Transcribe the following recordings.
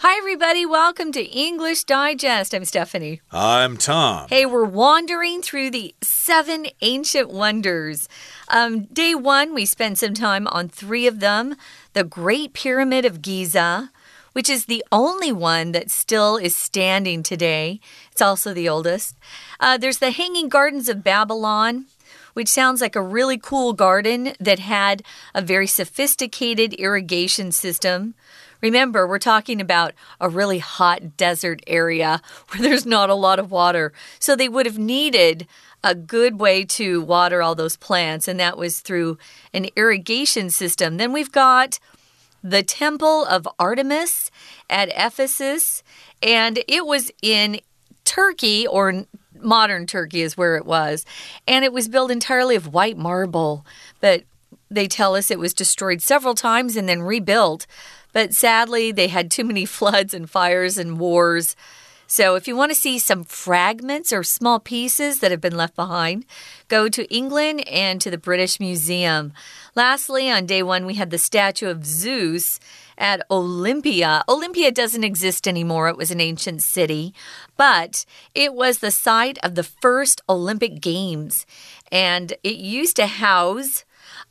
Hi, everybody. Welcome to English Digest. I'm Stephanie. I'm Tom. Hey, we're wandering through the seven ancient wonders. Um, day one, we spent some time on three of them the Great Pyramid of Giza, which is the only one that still is standing today. It's also the oldest. Uh, there's the Hanging Gardens of Babylon which sounds like a really cool garden that had a very sophisticated irrigation system. Remember, we're talking about a really hot desert area where there's not a lot of water. So they would have needed a good way to water all those plants, and that was through an irrigation system. Then we've got the Temple of Artemis at Ephesus, and it was in Turkey or modern Turkey is where it was. And it was built entirely of white marble. But they tell us it was destroyed several times and then rebuilt. But sadly, they had too many floods and fires and wars. So, if you want to see some fragments or small pieces that have been left behind, go to England and to the British Museum. Lastly, on day one, we had the statue of Zeus at Olympia. Olympia doesn't exist anymore, it was an ancient city, but it was the site of the first Olympic Games, and it used to house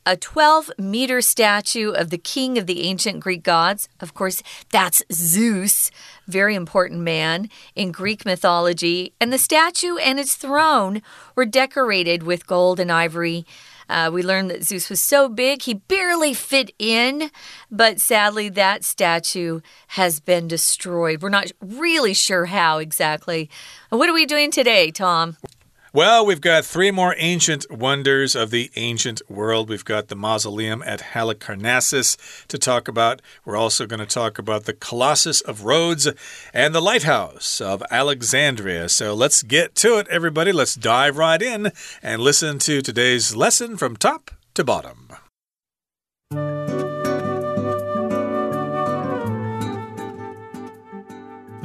a 12 meter statue of the king of the ancient Greek gods. Of course, that's Zeus, very important man in Greek mythology. And the statue and its throne were decorated with gold and ivory. Uh, we learned that Zeus was so big he barely fit in, but sadly, that statue has been destroyed. We're not really sure how exactly. What are we doing today, Tom? Well, we've got three more ancient wonders of the ancient world. We've got the mausoleum at Halicarnassus to talk about. We're also going to talk about the Colossus of Rhodes and the lighthouse of Alexandria. So let's get to it, everybody. Let's dive right in and listen to today's lesson from top to bottom.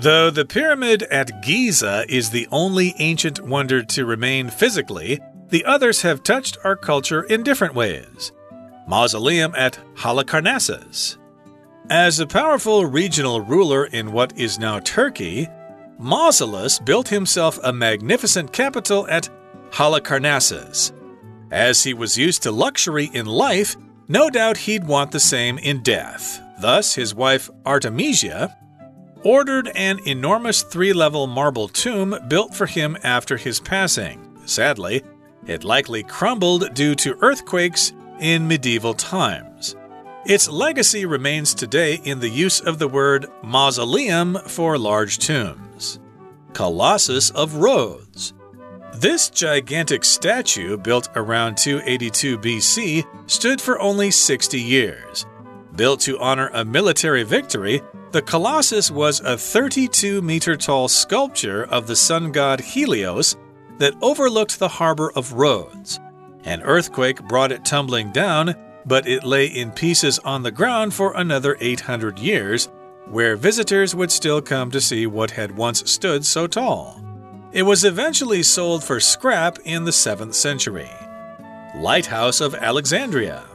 Though the pyramid at Giza is the only ancient wonder to remain physically, the others have touched our culture in different ways. Mausoleum at Halicarnassus. As a powerful regional ruler in what is now Turkey, Mausolus built himself a magnificent capital at Halicarnassus. As he was used to luxury in life, no doubt he'd want the same in death. Thus, his wife Artemisia ordered an enormous three level marble tomb built for him after his passing. Sadly, it likely crumbled due to earthquakes in medieval times. Its legacy remains today in the use of the word mausoleum for large tombs. Colossus of Rhodes. This gigantic statue, built around 282 BC, stood for only 60 years. Built to honor a military victory, the Colossus was a 32 meter tall sculpture of the sun god Helios that overlooked the harbor of Rhodes. An earthquake brought it tumbling down, but it lay in pieces on the ground for another 800 years, where visitors would still come to see what had once stood so tall. It was eventually sold for scrap in the 7th century. Lighthouse of Alexandria.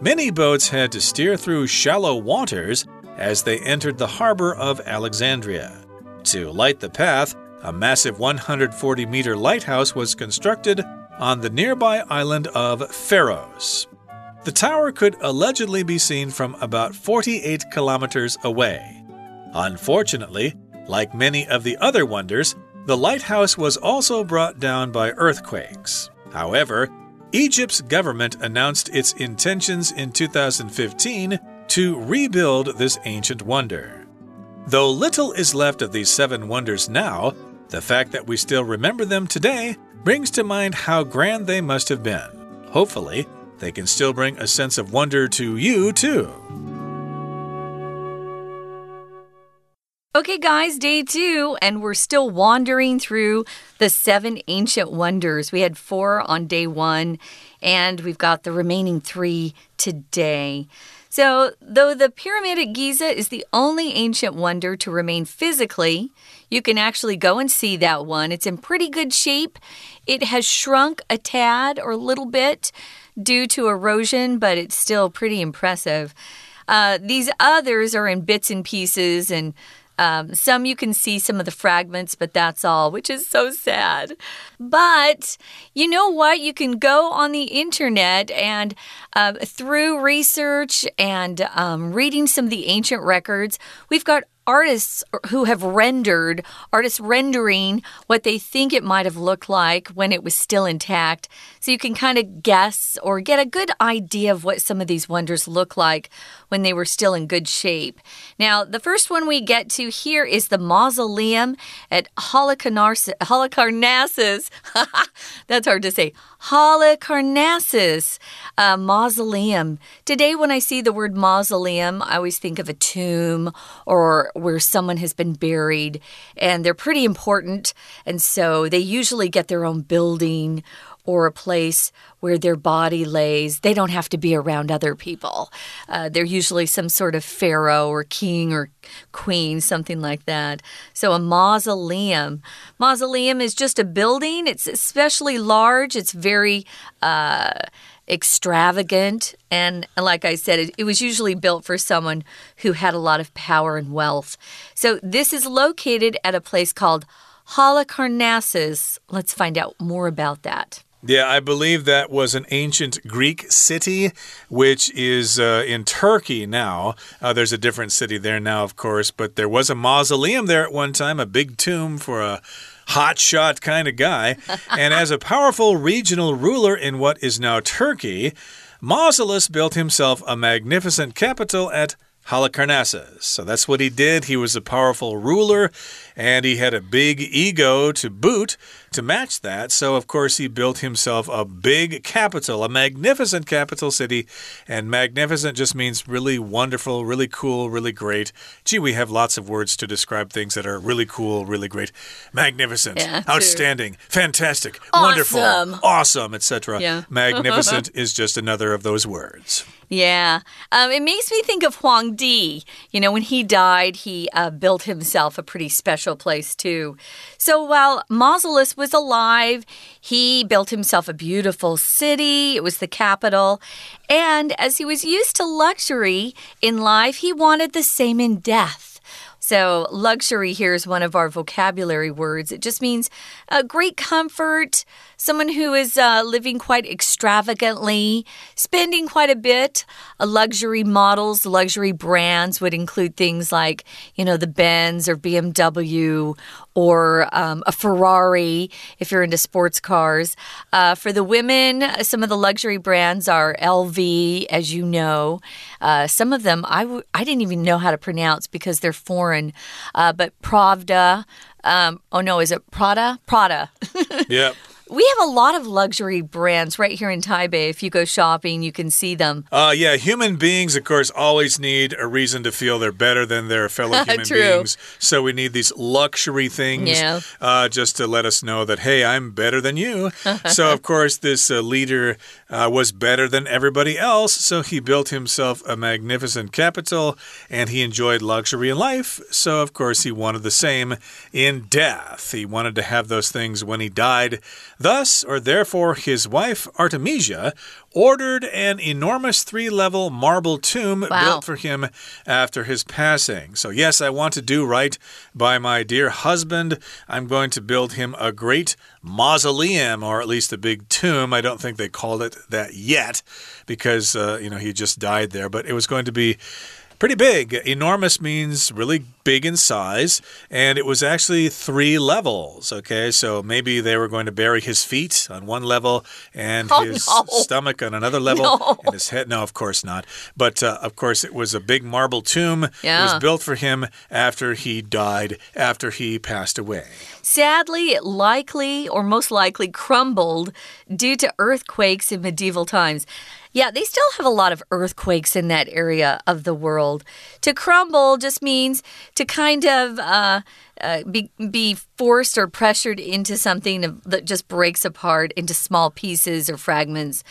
Many boats had to steer through shallow waters as they entered the harbor of Alexandria. To light the path, a massive 140 meter lighthouse was constructed on the nearby island of Pharos. The tower could allegedly be seen from about 48 kilometers away. Unfortunately, like many of the other wonders, the lighthouse was also brought down by earthquakes. However, Egypt's government announced its intentions in 2015 to rebuild this ancient wonder. Though little is left of these seven wonders now, the fact that we still remember them today brings to mind how grand they must have been. Hopefully, they can still bring a sense of wonder to you, too. Okay, guys, day two, and we're still wandering through the seven ancient wonders. We had four on day one, and we've got the remaining three today. So, though the Pyramid at Giza is the only ancient wonder to remain physically, you can actually go and see that one. It's in pretty good shape. It has shrunk a tad or a little bit due to erosion, but it's still pretty impressive. Uh, these others are in bits and pieces and um, some you can see some of the fragments, but that's all, which is so sad. But you know what? You can go on the internet and uh, through research and um, reading some of the ancient records, we've got artists who have rendered, artists rendering what they think it might have looked like when it was still intact. So you can kind of guess or get a good idea of what some of these wonders look like when they were still in good shape. Now, the first one we get to here is the mausoleum at Halicarnassus. That's hard to say. Halicarnassus uh, mausoleum. Today, when I see the word mausoleum, I always think of a tomb or where someone has been buried, and they're pretty important. And so they usually get their own building or a place where their body lays. They don't have to be around other people. Uh, they're usually some sort of pharaoh or king or queen, something like that. So a mausoleum. Mausoleum is just a building. It's especially large. It's very. Uh, extravagant. And like I said, it, it, was usually built for someone who had a lot of power and wealth. So this is located at a place called Halicarnassus. Let's find out more about that. Yeah, I believe that was an ancient Greek city, which is uh, in Turkey now. Uh, there's a different city there now, of course, but there was a mausoleum there at one time, a big tomb for a hotshot kind of guy. and as a powerful regional ruler in what is now Turkey, Mausolus built himself a magnificent capital at Halicarnassus. So that's what he did. He was a powerful ruler and he had a big ego to boot to match that. So, of course, he built himself a big capital, a magnificent capital city. And magnificent just means really wonderful, really cool, really great. Gee, we have lots of words to describe things that are really cool, really great. Magnificent, yeah, outstanding, fantastic, awesome. wonderful, awesome, etc. Yeah. Magnificent is just another of those words. Yeah. Um, it makes me think of Huang Di. You know, when he died, he uh, built himself a pretty special place, too. So while Mausolus was alive, he built himself a beautiful city. It was the capital. And as he was used to luxury in life, he wanted the same in death. So, luxury here is one of our vocabulary words. It just means uh, great comfort, someone who is uh, living quite extravagantly, spending quite a bit. Luxury models, luxury brands would include things like, you know, the Benz or BMW or um, a Ferrari if you're into sports cars. Uh, for the women, some of the luxury brands are LV, as you know. Uh, some of them I w- I didn't even know how to pronounce because they're foreign. Uh, but Pravda, um, oh no, is it Prada? Prada. yep. We have a lot of luxury brands right here in Taipei. If you go shopping, you can see them. Uh, yeah, human beings, of course, always need a reason to feel they're better than their fellow human beings. So we need these luxury things yeah. uh, just to let us know that, hey, I'm better than you. so, of course, this uh, leader uh, was better than everybody else. So he built himself a magnificent capital and he enjoyed luxury in life. So, of course, he wanted the same in death. He wanted to have those things when he died. Thus, or therefore, his wife Artemisia ordered an enormous three level marble tomb wow. built for him after his passing. So, yes, I want to do right by my dear husband. I'm going to build him a great mausoleum, or at least a big tomb. I don't think they called it that yet because, uh, you know, he just died there, but it was going to be pretty big. Enormous means really big in size, and it was actually three levels. Okay, so maybe they were going to bury his feet on one level and oh, his no. stomach on another level, no. and his head. No, of course not. But uh, of course, it was a big marble tomb. Yeah. It was built for him after he died, after he passed away. Sadly, it likely or most likely crumbled due to earthquakes in medieval times. Yeah, they still have a lot of earthquakes in that area of the world. To crumble just means to kind of uh, uh, be, be forced or pressured into something that just breaks apart into small pieces or fragments.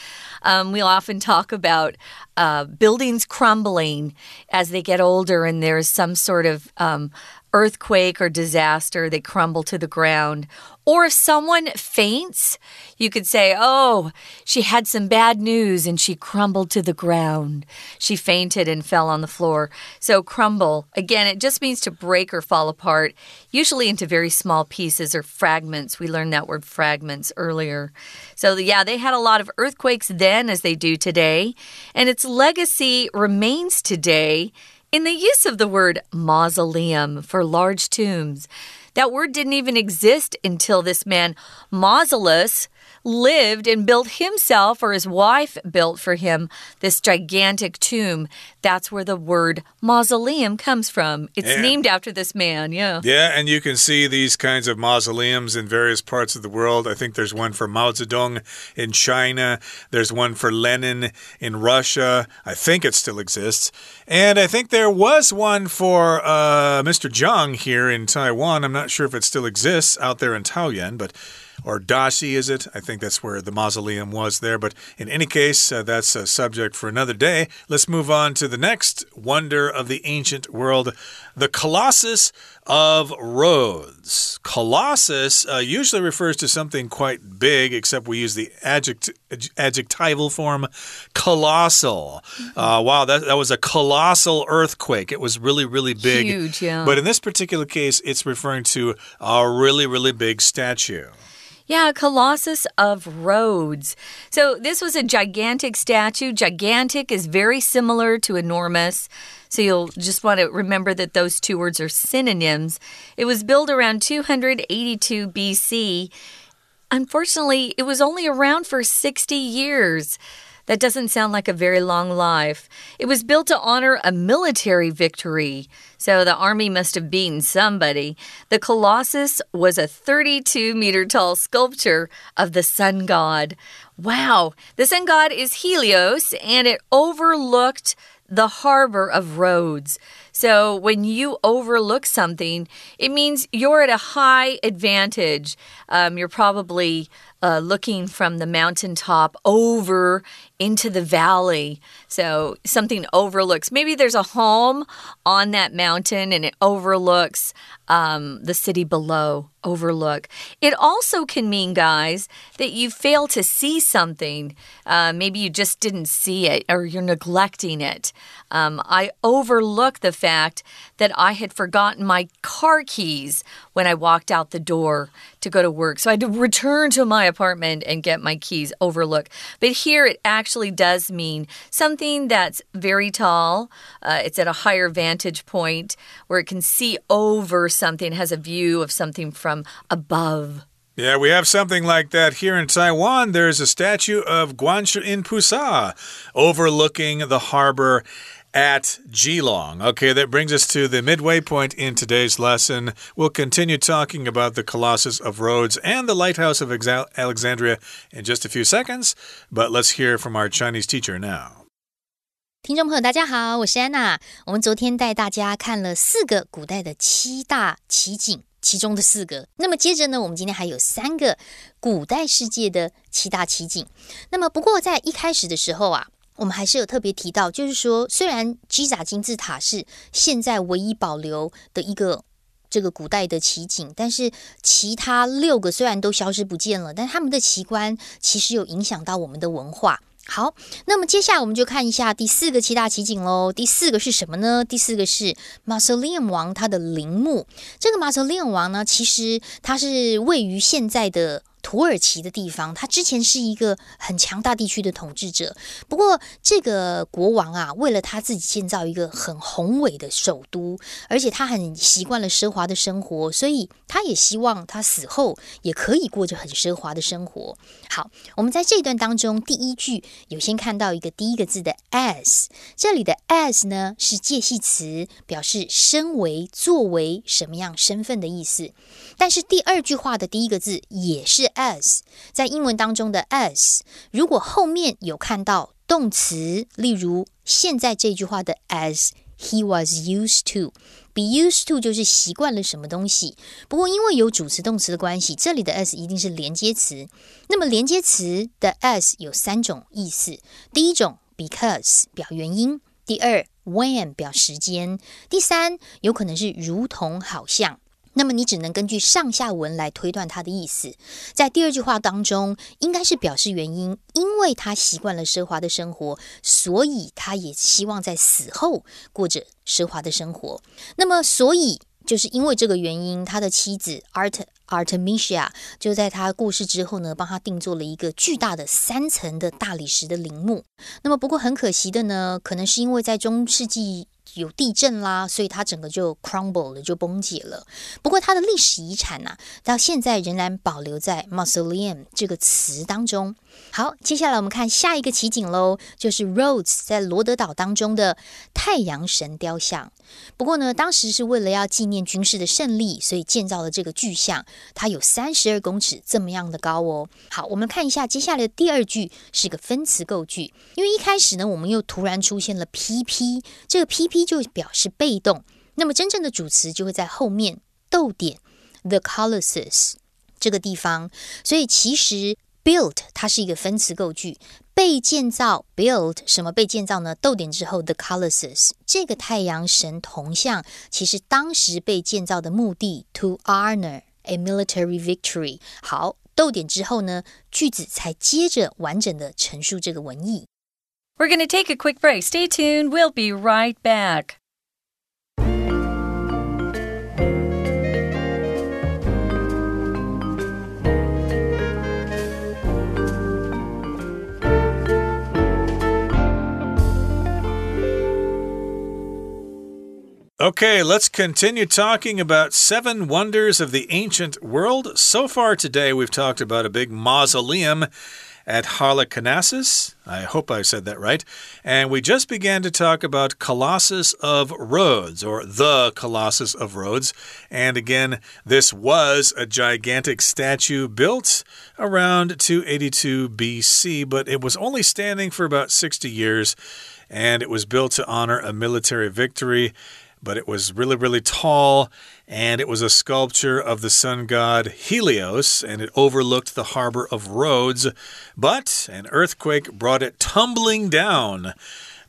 Um, we often talk about uh, buildings crumbling as they get older, and there's some sort of um, earthquake or disaster, they crumble to the ground. Or if someone faints, you could say, Oh, she had some bad news and she crumbled to the ground. She fainted and fell on the floor. So, crumble, again, it just means to break or fall apart, usually into very small pieces or fragments. We learned that word fragments earlier. So, yeah, they had a lot of earthquakes then as they do today, and its legacy remains today in the use of the word mausoleum for large tombs. That word didn't even exist until this man, Mausolus, lived and built himself or his wife built for him this gigantic tomb. That's where the word mausoleum comes from. It's named after this man, yeah. Yeah, and you can see these kinds of mausoleums in various parts of the world. I think there's one for Mao Zedong in China, there's one for Lenin in Russia. I think it still exists. And I think there was one for uh, Mr. Zhang here in Taiwan. I'm not sure if it still exists out there in Taoyuan, but. Or Dashi, is it? I think that's where the mausoleum was there. But in any case, uh, that's a subject for another day. Let's move on to the next wonder of the ancient world the Colossus of Rhodes. Colossus uh, usually refers to something quite big, except we use the adject adjectival form colossal. Uh, wow, that, that was a colossal earthquake. It was really, really big. Huge, yeah. But in this particular case, it's referring to a really, really big statue. Yeah, Colossus of Rhodes. So this was a gigantic statue. Gigantic is very similar to enormous. So you'll just want to remember that those two words are synonyms. It was built around 282 BC. Unfortunately, it was only around for 60 years. That doesn't sound like a very long life. It was built to honor a military victory, so the army must have beaten somebody. The Colossus was a 32 meter tall sculpture of the sun god. Wow! The sun god is Helios, and it overlooked the harbor of Rhodes. So when you overlook something, it means you're at a high advantage. Um, you're probably uh, looking from the mountaintop over into the valley. So something overlooks. Maybe there's a home on that mountain and it overlooks um, the city below. Overlook. It also can mean, guys, that you fail to see something. Uh, maybe you just didn't see it or you're neglecting it. Um, I overlook the fact that I had forgotten my car keys when I walked out the door to go to work. So I had to return to my apartment and get my keys. Overlook. But here it actually does mean something that's very tall. Uh, it's at a higher vantage point where it can see over something, has a view of something from above. Yeah, we have something like that here in Taiwan. There's a statue of Guanshiyin Pusa overlooking the harbor at Keelung. Okay, that brings us to the midway point in today's lesson. We'll continue talking about the Colossus of Rhodes and the Lighthouse of Alexandria in just a few seconds, but let's hear from our Chinese teacher now. 听众朋友，大家好，我是安娜。我们昨天带大家看了四个古代的七大奇景，其中的四个。那么接着呢，我们今天还有三个古代世界的七大奇景。那么不过在一开始的时候啊，我们还是有特别提到，就是说，虽然基扎金字塔是现在唯一保留的一个。这个古代的奇景，但是其他六个虽然都消失不见了，但他们的奇观其实有影响到我们的文化。好，那么接下来我们就看一下第四个七大奇景喽。第四个是什么呢？第四个是 Mausoleum 王他的陵墓。这个 Mausoleum 王呢，其实它是位于现在的。土耳其的地方，他之前是一个很强大地区的统治者。不过，这个国王啊，为了他自己建造一个很宏伟的首都，而且他很习惯了奢华的生活，所以他也希望他死后也可以过着很奢华的生活。好，我们在这一段当中，第一句有先看到一个第一个字的 as，这里的 as 呢是介系词，表示身为、作为什么样身份的意思。但是第二句话的第一个字也是 as，在英文当中的 as，如果后面有看到动词，例如现在这句话的 as he was used to，be used to 就是习惯了什么东西。不过因为有主词动词的关系，这里的 as 一定是连接词。那么连接词的 as 有三种意思，第一种 because 表原因，第二 when 表时间。第三，有可能是如同、好像。那么你只能根据上下文来推断他的意思。在第二句话当中，应该是表示原因，因为他习惯了奢华的生活，所以他也希望在死后过着奢华的生活。那么，所以就是因为这个原因，他的妻子 Art Artemisia 就在他过世之后呢，帮他定做了一个巨大的三层的大理石的陵墓。那么，不过很可惜的呢，可能是因为在中世纪。有地震啦，所以它整个就 crumble 了，就崩解了。不过它的历史遗产呐，到现在仍然保留在 mausoleum 这个词当中。好，接下来我们看下一个奇景喽，就是 Rhodes 在罗德岛当中的太阳神雕像。不过呢，当时是为了要纪念军事的胜利，所以建造了这个巨像，它有三十二公尺这么样的高哦。好，我们看一下接下来的第二句是个分词构句，因为一开始呢，我们又突然出现了 PP，这个 PP 就表示被动，那么真正的主词就会在后面逗点 the Colossus 这个地方，所以其实。Built 它是一个分词构句，被建造。Built 什么被建造呢？逗点之后，the Colossus 这个太阳神铜像，其实当时被建造的目的，to honor a military victory。好，逗点之后呢，句子才接着完整的陈述这个文意。We're going to take a quick break. Stay tuned. We'll be right back. Okay, let's continue talking about seven wonders of the ancient world. So far today, we've talked about a big mausoleum at Halicarnassus. I hope I said that right. And we just began to talk about Colossus of Rhodes, or the Colossus of Rhodes. And again, this was a gigantic statue built around 282 BC, but it was only standing for about 60 years. And it was built to honor a military victory but it was really, really tall, and it was a sculpture of the sun god Helios, and it overlooked the harbor of Rhodes. But an earthquake brought it tumbling down.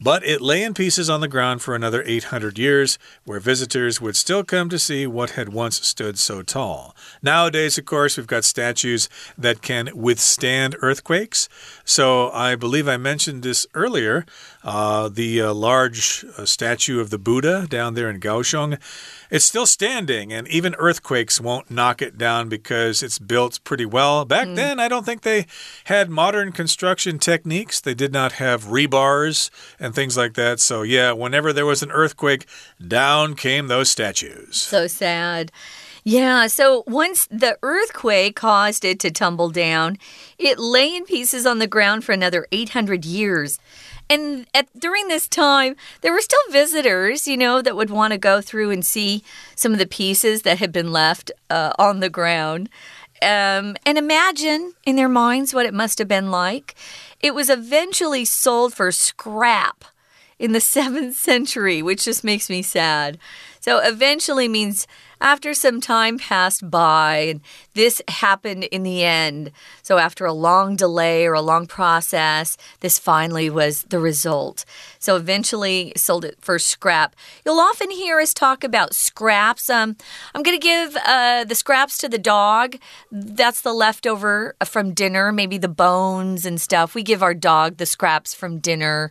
But it lay in pieces on the ground for another 800 years, where visitors would still come to see what had once stood so tall. Nowadays, of course, we've got statues that can withstand earthquakes. So I believe I mentioned this earlier. Uh, the uh, large uh, statue of the Buddha down there in Kaohsiung, it's still standing, and even earthquakes won't knock it down because it's built pretty well. Back mm. then, I don't think they had modern construction techniques. They did not have rebars and things like that. So, yeah, whenever there was an earthquake, down came those statues. So sad. Yeah, so once the earthquake caused it to tumble down, it lay in pieces on the ground for another 800 years. And at, during this time, there were still visitors, you know, that would want to go through and see some of the pieces that had been left uh, on the ground. Um, and imagine in their minds what it must have been like. It was eventually sold for scrap in the seventh century, which just makes me sad. So, eventually means after some time passed by, and this happened in the end. So, after a long delay or a long process, this finally was the result. So, eventually sold it for scrap. You'll often hear us talk about scraps. Um, I'm going to give uh, the scraps to the dog. That's the leftover from dinner, maybe the bones and stuff. We give our dog the scraps from dinner.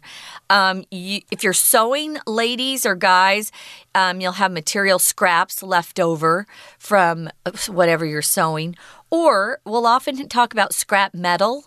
Um, you, if you're sewing, ladies or guys, um, you'll have material scraps left over from uh, whatever you're sewing. Or we'll often talk about scrap metal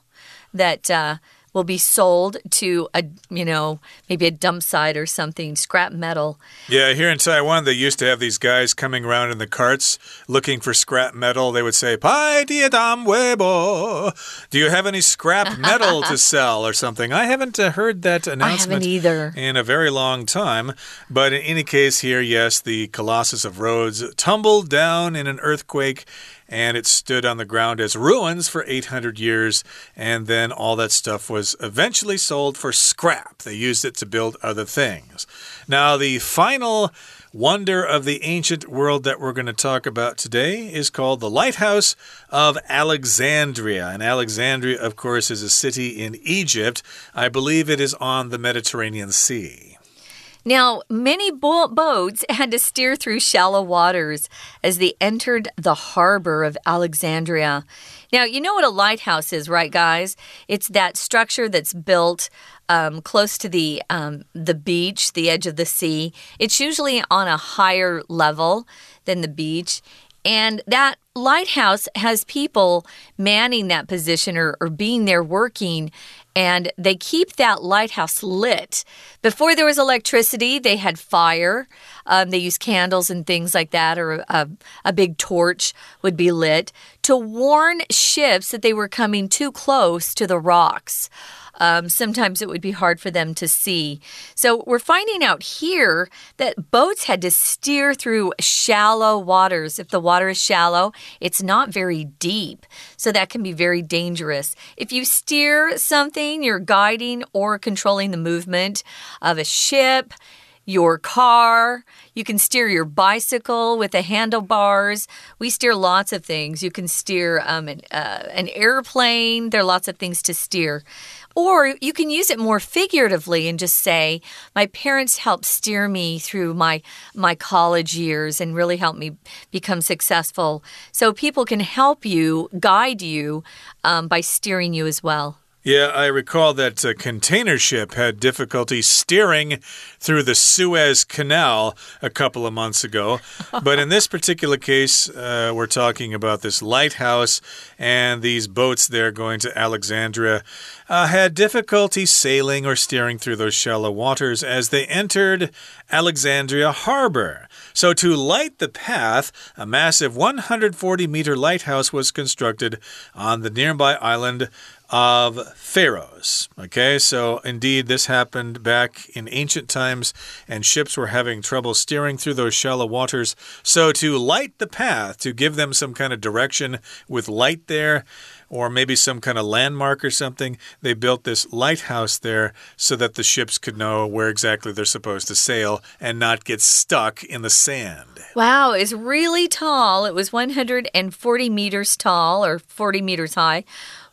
that uh, will be sold to a, you know, maybe a dump site or something, scrap metal. Yeah, here in Taiwan, they used to have these guys coming around in the carts looking for scrap metal. They would say, Pai dam weibo. Do you have any scrap metal to sell or something? I haven't uh, heard that announcement either. in a very long time. But in any case, here, yes, the Colossus of Rhodes tumbled down in an earthquake and it stood on the ground as ruins for 800 years. And then all that stuff was eventually sold for scrap. They used it to build other things. Now, the final wonder of the ancient world that we're going to talk about today is called the Lighthouse of Alexandria. And Alexandria, of course, is a city in Egypt. I believe it is on the Mediterranean Sea. Now, many bo boats had to steer through shallow waters as they entered the harbor of Alexandria. Now, you know what a lighthouse is, right, guys? It's that structure that's built um, close to the um, the beach, the edge of the sea. It's usually on a higher level than the beach. And that lighthouse has people manning that position or, or being there working and they keep that lighthouse lit. Before there was electricity, they had fire. Um, they used candles and things like that, or a, a big torch would be lit to warn ships that they were coming too close to the rocks um, sometimes it would be hard for them to see. So we're finding out here that boats had to steer through shallow waters. If the water is shallow, it's not very deep. So that can be very dangerous. If you steer something, you're guiding or controlling the movement of a ship your car. You can steer your bicycle with the handlebars. We steer lots of things. You can steer um, an, uh, an airplane. There are lots of things to steer. Or you can use it more figuratively and just say, My parents helped steer me through my, my college years and really helped me become successful. So people can help you, guide you um, by steering you as well. Yeah, I recall that a container ship had difficulty steering through the Suez Canal a couple of months ago. but in this particular case, uh, we're talking about this lighthouse and these boats there going to Alexandria uh, had difficulty sailing or steering through those shallow waters as they entered Alexandria harbor. So, to light the path, a massive 140 meter lighthouse was constructed on the nearby island of Pharos. Okay, so indeed, this happened back in ancient times, and ships were having trouble steering through those shallow waters. So, to light the path, to give them some kind of direction with light there, or maybe some kind of landmark or something, they built this lighthouse there so that the ships could know where exactly they're supposed to sail and not get stuck in the sand. Wow, it's really tall. It was 140 meters tall or 40 meters high.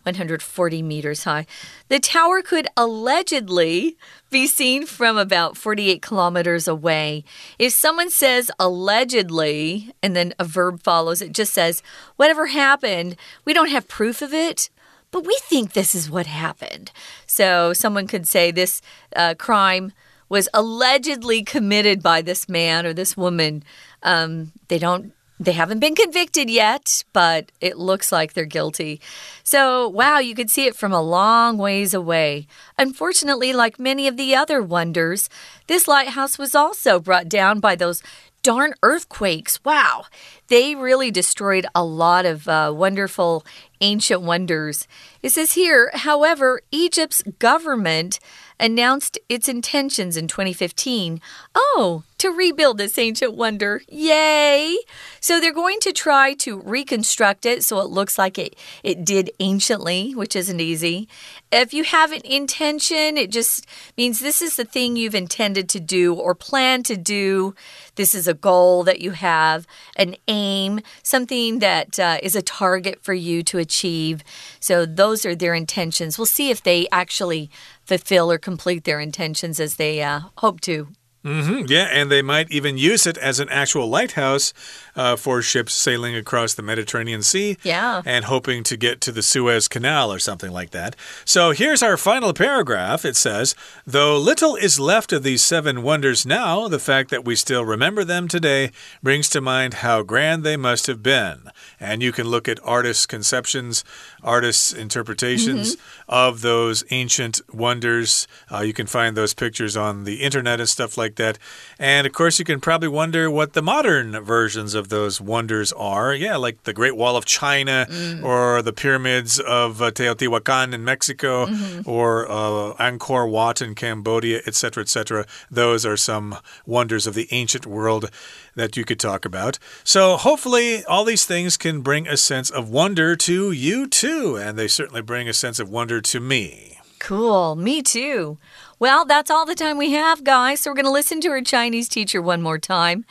140 meters high. The tower could allegedly be seen from about 48 kilometers away. If someone says allegedly and then a verb follows, it just says, whatever happened, we don't have proof of it. But we think this is what happened. So someone could say this uh, crime was allegedly committed by this man or this woman. Um, they don't they haven't been convicted yet, but it looks like they're guilty. So, wow, you could see it from a long ways away. Unfortunately, like many of the other wonders, this lighthouse was also brought down by those darn earthquakes. Wow. They really destroyed a lot of uh, wonderful ancient wonders. It says here, however, Egypt's government announced its intentions in 2015. Oh, to rebuild this ancient wonder. Yay! So they're going to try to reconstruct it so it looks like it, it did anciently, which isn't easy. If you have an intention, it just means this is the thing you've intended to do or plan to do. This is a goal that you have, an aim, something that uh, is a target for you to achieve. So those are their intentions. We'll see if they actually fulfill or complete their intentions as they uh, hope to. Mm -hmm. Yeah, and they might even use it as an actual lighthouse uh, for ships sailing across the Mediterranean Sea. Yeah. And hoping to get to the Suez Canal or something like that. So here's our final paragraph. It says Though little is left of these seven wonders now, the fact that we still remember them today brings to mind how grand they must have been. And you can look at artists' conceptions, artists' interpretations mm -hmm. of those ancient wonders. Uh, you can find those pictures on the internet and stuff like like that. And of course, you can probably wonder what the modern versions of those wonders are. Yeah, like the Great Wall of China mm. or the pyramids of uh, Teotihuacan in Mexico mm -hmm. or uh, Angkor Wat in Cambodia, etc., etc. Those are some wonders of the ancient world that you could talk about. So, hopefully, all these things can bring a sense of wonder to you too. And they certainly bring a sense of wonder to me. Cool. Me too. Well, that's all the time we have, guys. So we're going to listen to our Chinese teacher one more time,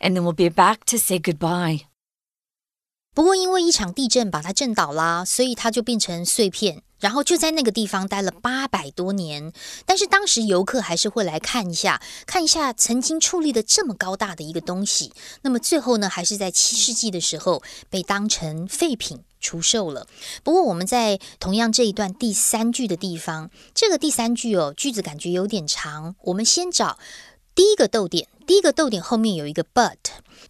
and then we'll be back to say goodbye. 不过因为一场地震把它震倒啦，所以它就变成碎片。然后就在那个地方待了八百多年，但是当时游客还是会来看一下，看一下曾经矗立的这么高大的一个东西。那么最后呢，还是在七世纪的时候被当成废品 出售了。不过我们在同样这一段第三句的地方，这个第三句哦，句子感觉有点长。我们先找第一个逗点，第一个逗点后面有一个 but。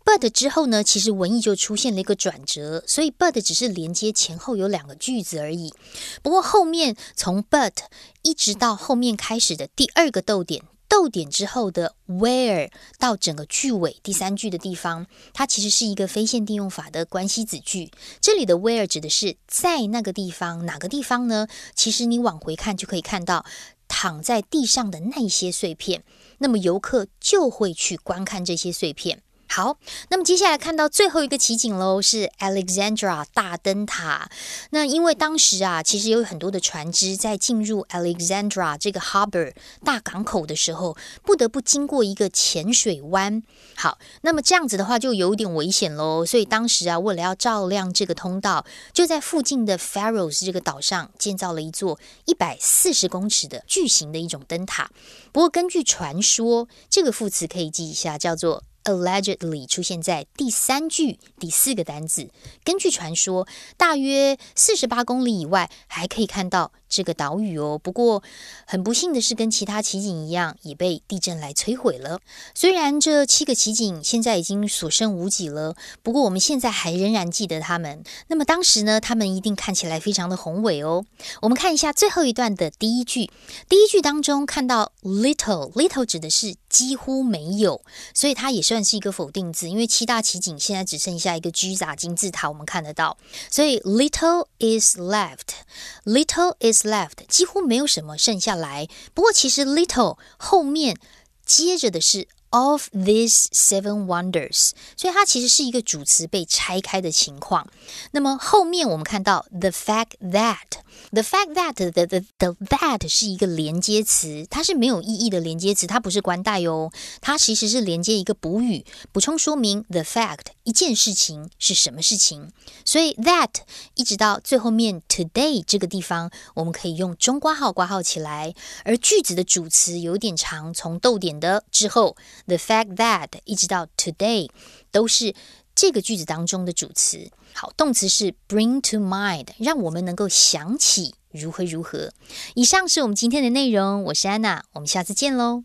but 之后呢，其实文艺就出现了一个转折，所以 but 只是连接前后有两个句子而已。不过后面从 but 一直到后面开始的第二个逗点，逗点之后的 where 到整个句尾第三句的地方，它其实是一个非限定用法的关系子句。这里的 where 指的是在那个地方，哪个地方呢？其实你往回看就可以看到躺在地上的那些碎片，那么游客就会去观看这些碎片。好，那么接下来看到最后一个奇景喽，是 Alexandra 大灯塔。那因为当时啊，其实有很多的船只在进入 Alexandra 这个 harbor 大港口的时候，不得不经过一个浅水湾。好，那么这样子的话就有点危险喽。所以当时啊，为了要照亮这个通道，就在附近的 Faroes 这个岛上建造了一座一百四十公尺的巨型的一种灯塔。不过根据传说，这个副词可以记一下，叫做。Allegedly 出现在第三句第四个单字。根据传说，大约四十八公里以外还可以看到。这个岛屿哦，不过很不幸的是，跟其他奇景一样，也被地震来摧毁了。虽然这七个奇景现在已经所剩无几了，不过我们现在还仍然记得他们。那么当时呢，他们一定看起来非常的宏伟哦。我们看一下最后一段的第一句，第一句当中看到 little，little 指的是几乎没有，所以它也算是一个否定字，因为七大奇景现在只剩下一个居杂金字塔，我们看得到，所以 little is left，little is。Left 几乎没有什么剩下来，不过其实 little 后面接着的是 of these seven wonders，所以它其实是一个主词被拆开的情况。那么后面我们看到 the fact that。The fact that the the the that 是一个连接词，它是没有意义的连接词，它不是关代哦，它其实是连接一个补语，补充说明 the fact 一件事情是什么事情。所以 that 一直到最后面 today 这个地方，我们可以用中括号挂号起来。而句子的主词有点长，从逗点的之后，the fact that 一直到 today 都是这个句子当中的主词。好，动词是 bring to mind，让我们能够想起如何如何。以上是我们今天的内容，我是安娜，我们下次见喽。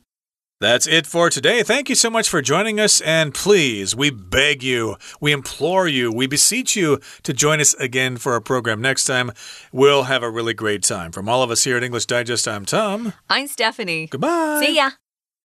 That's it for today. Thank you so much for joining us. And please, we beg you, we implore you, we beseech you to join us again for our program next time. We'll have a really great time. From all of us here at English Digest, I'm Tom. I'm Stephanie. Goodbye. See ya.